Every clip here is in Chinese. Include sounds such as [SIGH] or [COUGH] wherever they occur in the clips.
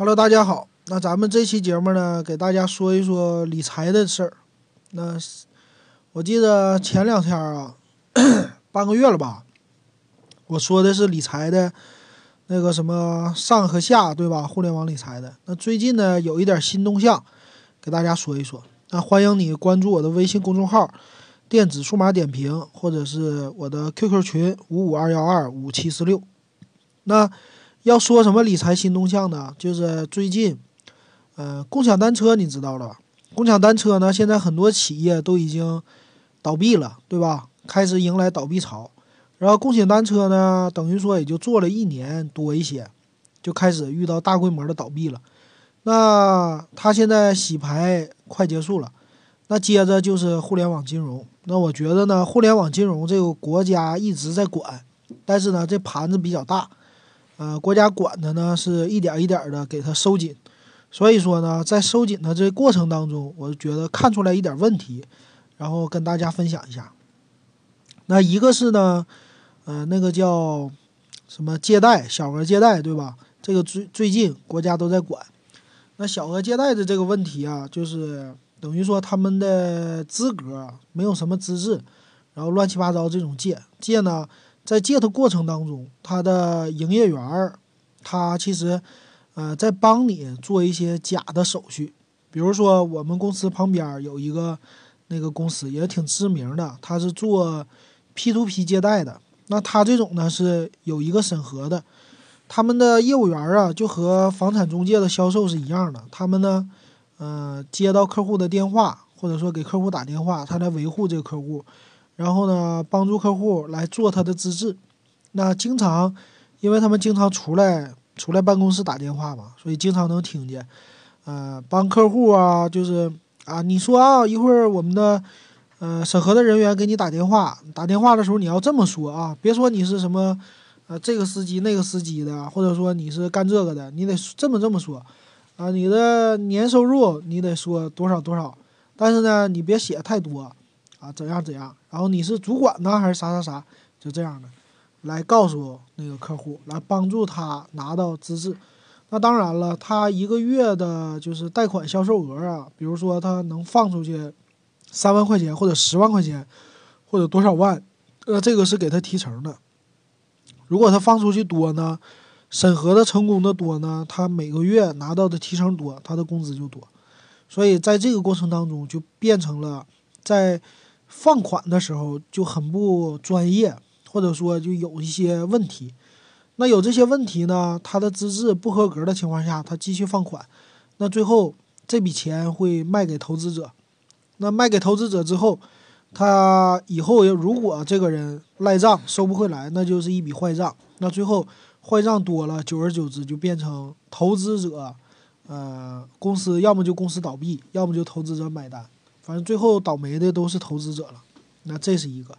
Hello，大家好。那咱们这期节目呢，给大家说一说理财的事儿。那我记得前两天啊，半个月了吧，我说的是理财的那个什么上和下，对吧？互联网理财的。那最近呢，有一点新动向，给大家说一说。那欢迎你关注我的微信公众号“电子数码点评”，或者是我的 QQ 群五五二幺二五七四六。那要说什么理财新动向呢？就是最近，呃，共享单车你知道了吧？共享单车呢，现在很多企业都已经倒闭了，对吧？开始迎来倒闭潮。然后共享单车呢，等于说也就做了一年多一些，就开始遇到大规模的倒闭了。那它现在洗牌快结束了，那接着就是互联网金融。那我觉得呢，互联网金融这个国家一直在管，但是呢，这盘子比较大，呃，国家管的呢是一点一点的给它收紧。所以说呢，在收紧的这过程当中，我觉得看出来一点问题，然后跟大家分享一下。那一个是呢，呃，那个叫什么借贷，小额借贷，对吧？这个最最近国家都在管。那小额借贷的这个问题啊，就是等于说他们的资格没有什么资质，然后乱七八糟这种借借呢，在借的过程当中，他的营业员儿，他其实。呃，在帮你做一些假的手续，比如说我们公司旁边儿有一个那个公司也挺知名的，他是做 P to P 借贷的。那他这种呢是有一个审核的，他们的业务员儿啊就和房产中介的销售是一样的，他们呢，呃，接到客户的电话或者说给客户打电话，他来维护这个客户，然后呢帮助客户来做他的资质。那经常，因为他们经常出来。出来办公室打电话嘛，所以经常能听见，呃，帮客户啊，就是啊，你说啊，一会儿我们的呃审核的人员给你打电话，打电话的时候你要这么说啊，别说你是什么呃这个司机那个司机的，或者说你是干这个的，你得这么这么说啊，你的年收入你得说多少多少，但是呢，你别写太多啊，怎样怎样，然后你是主管呢还是啥啥啥，就这样的。来告诉那个客户，来帮助他拿到资质。那当然了，他一个月的就是贷款销售额啊，比如说他能放出去三万块钱或者十万块钱，或者多少万，呃，这个是给他提成的。如果他放出去多呢，审核的成功的多呢，他每个月拿到的提成多，他的工资就多。所以在这个过程当中，就变成了在放款的时候就很不专业。或者说就有一些问题，那有这些问题呢？他的资质不合格的情况下，他继续放款，那最后这笔钱会卖给投资者。那卖给投资者之后，他以后如果这个人赖账收不回来，那就是一笔坏账。那最后坏账多了，久而久之就变成投资者，呃，公司要么就公司倒闭，要么就投资者买单。反正最后倒霉的都是投资者了。那这是一个。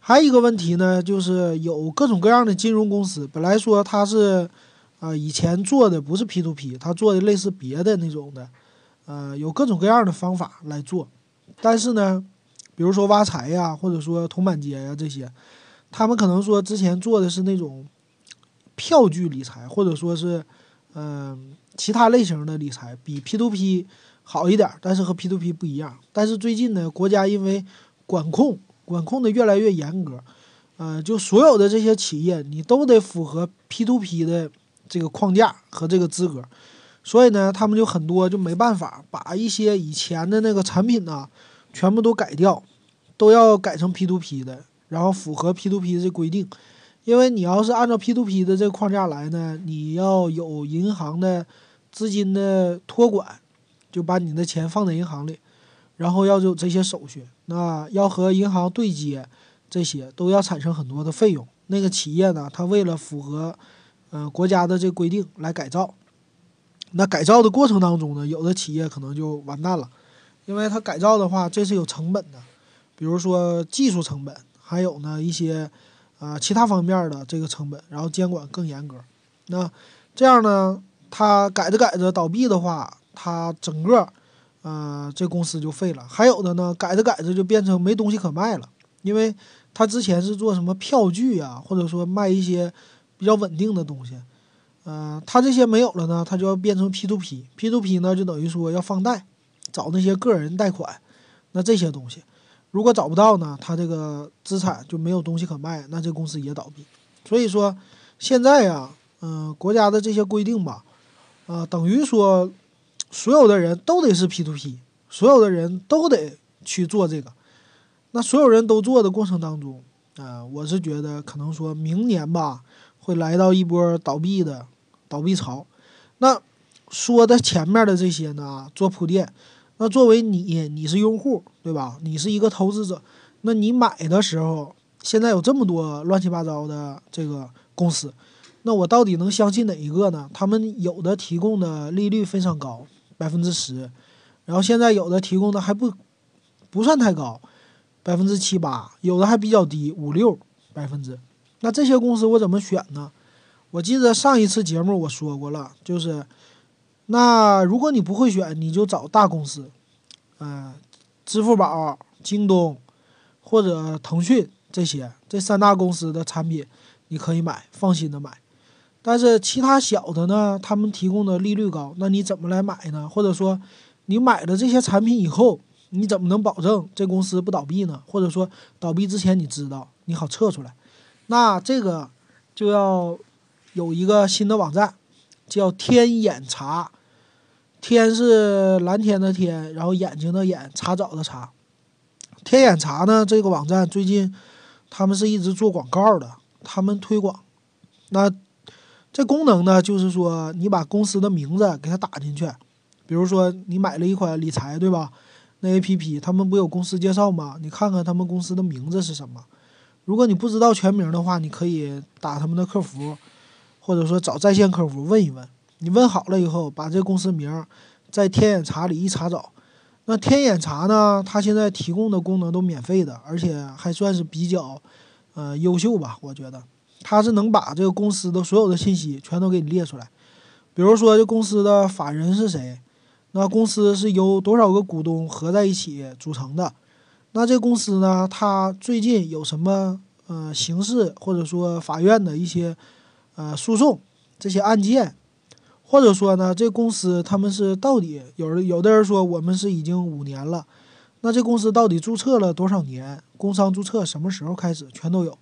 还有一个问题呢，就是有各种各样的金融公司，本来说他是，啊，以前做的不是 P to P，他做的类似别的那种的，呃，有各种各样的方法来做，但是呢，比如说挖财呀，或者说铜板街呀这些，他们可能说之前做的是那种票据理财，或者说是，嗯，其他类型的理财，比 P to P 好一点，但是和 P to P 不一样。但是最近呢，国家因为管控。管控的越来越严格，呃，就所有的这些企业，你都得符合 P to P 的这个框架和这个资格，所以呢，他们就很多就没办法把一些以前的那个产品呢，全部都改掉，都要改成 P to P 的，然后符合 P to P 这规定，因为你要是按照 P to P 的这个框架来呢，你要有银行的资金的托管，就把你的钱放在银行里。然后要有这些手续，那要和银行对接，这些都要产生很多的费用。那个企业呢，他为了符合，嗯，国家的这规定来改造，那改造的过程当中呢，有的企业可能就完蛋了，因为它改造的话，这是有成本的，比如说技术成本，还有呢一些啊其他方面的这个成本，然后监管更严格。那这样呢，它改着改着倒闭的话，它整个。呃，这公司就废了。还有的呢，改着改着就变成没东西可卖了，因为他之前是做什么票据啊，或者说卖一些比较稳定的东西。呃，他这些没有了呢，他就要变成 P to P，P to P 呢就等于说要放贷，找那些个人贷款，那这些东西，如果找不到呢，他这个资产就没有东西可卖，那这公司也倒闭。所以说现在呀，嗯，国家的这些规定吧，呃，等于说所有的人都得是 P to P，所有的人都得去做这个。那所有人都做的过程当中，啊，我是觉得可能说明年吧，会来到一波倒闭的倒闭潮。那说的前面的这些呢，做铺垫。那作为你，你是用户，对吧？你是一个投资者，那你买的时候，现在有这么多乱七八糟的这个公司，那我到底能相信哪一个呢？他们有的提供的利率非常高，百分之十，然后现在有的提供的还不不算太高。百分之七八，有的还比较低，五六百分之。那这些公司我怎么选呢？我记得上一次节目我说过了，就是，那如果你不会选，你就找大公司，嗯，支付宝、京东或者腾讯这些这三大公司的产品，你可以买，放心的买。但是其他小的呢，他们提供的利率高，那你怎么来买呢？或者说，你买了这些产品以后。你怎么能保证这公司不倒闭呢？或者说倒闭之前你知道你好撤出来？那这个就要有一个新的网站，叫天眼查。天是蓝天的天，然后眼睛的眼，查找的查。天眼查呢？这个网站最近他们是一直做广告的，他们推广。那这功能呢，就是说你把公司的名字给它打进去，比如说你买了一款理财，对吧？那 A P P 他们不有公司介绍吗？你看看他们公司的名字是什么。如果你不知道全名的话，你可以打他们的客服，或者说找在线客服问一问。你问好了以后，把这公司名在天眼查里一查找。那天眼查呢，它现在提供的功能都免费的，而且还算是比较呃优秀吧。我觉得它是能把这个公司的所有的信息全都给你列出来，比如说这公司的法人是谁。那公司是由多少个股东合在一起组成的？那这公司呢？它最近有什么呃刑事或者说法院的一些呃诉讼这些案件？或者说呢，这公司他们是到底有的有的人说我们是已经五年了，那这公司到底注册了多少年？工商注册什么时候开始？全都有。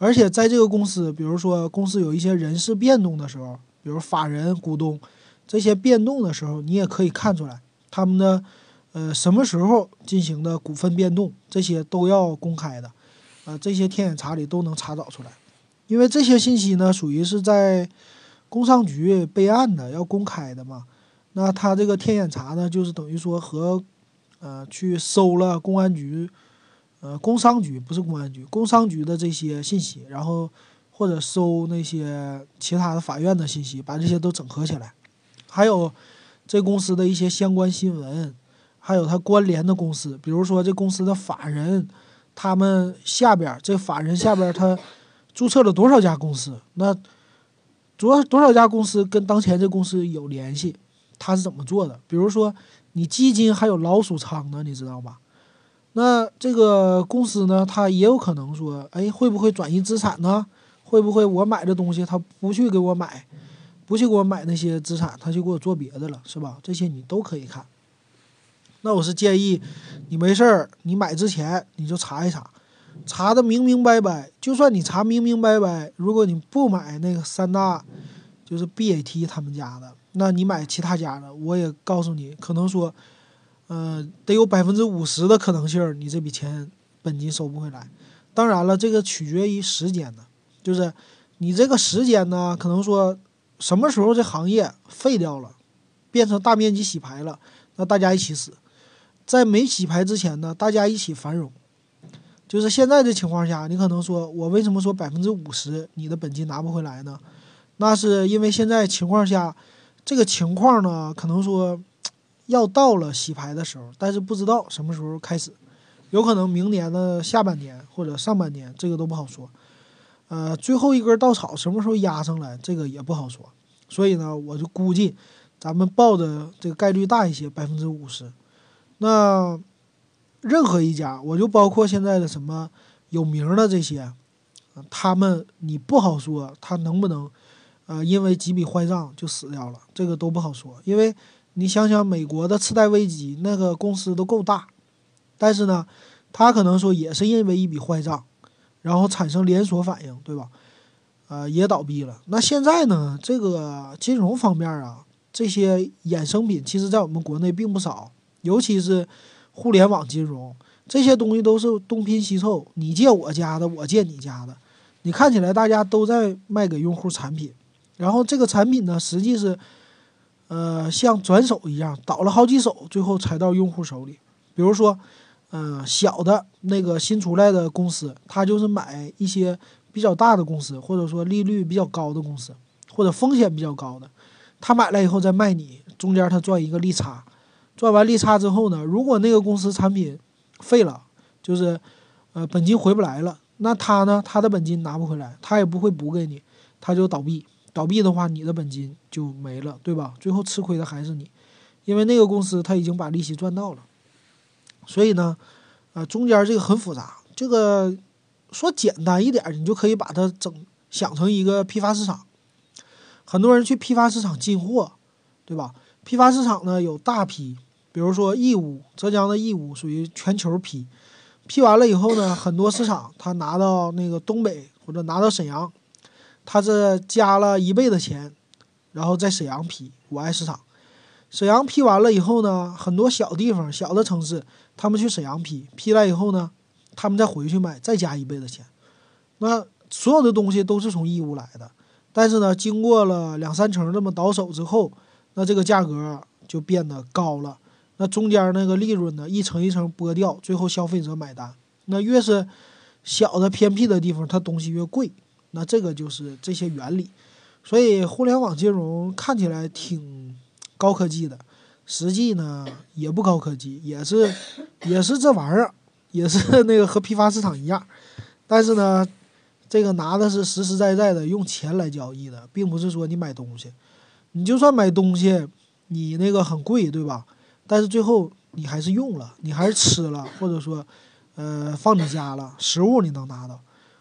而且在这个公司，比如说公司有一些人事变动的时候，比如法人、股东。这些变动的时候，你也可以看出来他们的，呃，什么时候进行的股份变动，这些都要公开的，呃，这些天眼查里都能查找出来，因为这些信息呢，属于是在工商局备案的，要公开的嘛。那他这个天眼查呢，就是等于说和，呃，去搜了公安局，呃，工商局不是公安局，工商局的这些信息，然后或者搜那些其他的法院的信息，把这些都整合起来。还有这公司的一些相关新闻，还有它关联的公司，比如说这公司的法人，他们下边这法人下边他注册了多少家公司？那多多少家公司跟当前这公司有联系？他是怎么做的？比如说你基金还有老鼠仓呢，你知道吧？那这个公司呢，它也有可能说，哎，会不会转移资产呢？会不会我买的东西他不去给我买？不去给我买那些资产，他就给我做别的了，是吧？这些你都可以看。那我是建议你没事儿，你买之前你就查一查，查的明明白白。就算你查明明白白，如果你不买那个三大，就是 BAT 他们家的，那你买其他家的，我也告诉你，可能说，呃，得有百分之五十的可能性，你这笔钱本金收不回来。当然了，这个取决于时间的，就是你这个时间呢，可能说。什么时候这行业废掉了，变成大面积洗牌了，那大家一起死。在没洗牌之前呢，大家一起繁荣。就是现在的情况下，你可能说，我为什么说百分之五十你的本金拿不回来呢？那是因为现在情况下，这个情况呢，可能说要到了洗牌的时候，但是不知道什么时候开始，有可能明年的下半年或者上半年，这个都不好说。呃，最后一根稻草什么时候压上来，这个也不好说。所以呢，我就估计，咱们报的这个概率大一些，百分之五十。那任何一家，我就包括现在的什么有名的这些，他们你不好说他能不能，呃，因为几笔坏账就死掉了，这个都不好说。因为你想想，美国的次贷危机，那个公司都够大，但是呢，他可能说也是因为一笔坏账，然后产生连锁反应，对吧？呃，也倒闭了。那现在呢，这个金融方面啊，这些衍生品，其实在我们国内并不少，尤其是互联网金融。这些东西都是东拼西凑，你借我家的，我借你家的，你看起来大家都在卖给用户产品，然后这个产品呢，实际是，呃，像转手一样倒了好几手，最后才到用户手里。比如说，嗯，小的那个新出来的公司，他就是买一些比较大的公司，或者说利率比较高的公司，或者风险比较高的，他买了以后再卖你，中间他赚一个利差，赚完利差之后呢，如果那个公司产品，废了，就是，呃，本金回不来了。那他呢？他的本金拿不回来，他也不会补给你，他就倒闭。倒闭的话，你的本金就没了，对吧？最后吃亏的还是你，因为那个公司他已经把利息赚到了。所以呢，呃，中间这个很复杂。这个说简单一点，你就可以把它整想成一个批发市场。很多人去批发市场进货，对吧？批发市场呢有大批。比如说义乌，浙江的义乌属于全球批，批完了以后呢，很多市场他拿到那个东北或者拿到沈阳，他是加了一倍的钱，然后在沈阳批五爱市场。沈阳批完了以后呢，很多小地方、小的城市，他们去沈阳批，批来以后呢，他们再回去卖，再加一倍的钱。那所有的东西都是从义乌来的，但是呢，经过了两三层这么倒手之后，那这个价格就变得高了。那中间那个利润呢，一层一层剥掉，最后消费者买单。那越是小的偏僻的地方，它东西越贵。那这个就是这些原理。所以互联网金融看起来挺高科技的，实际呢也不高科技，也是也是这玩意儿，也是 [LAUGHS] 那个和批发市场一样。但是呢，这个拿的是实实在在的用钱来交易的，并不是说你买东西，你就算买东西，你那个很贵，对吧？但是最后你还是用了，你还是吃了，或者说，呃，放你家了，食物你能拿到。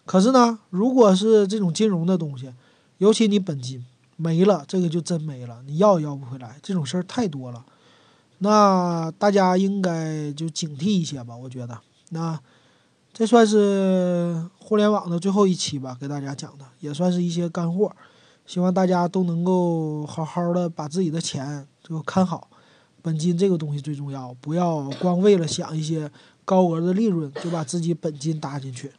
可是呢，如果是这种金融的东西，尤其你本金没了，这个就真没了，你要也要不回来。这种事儿太多了，那大家应该就警惕一些吧。我觉得，那这算是互联网的最后一期吧，给大家讲的也算是一些干货。希望大家都能够好好的把自己的钱就看好。本金这个东西最重要，不要光为了想一些高额的利润就把自己本金搭进去。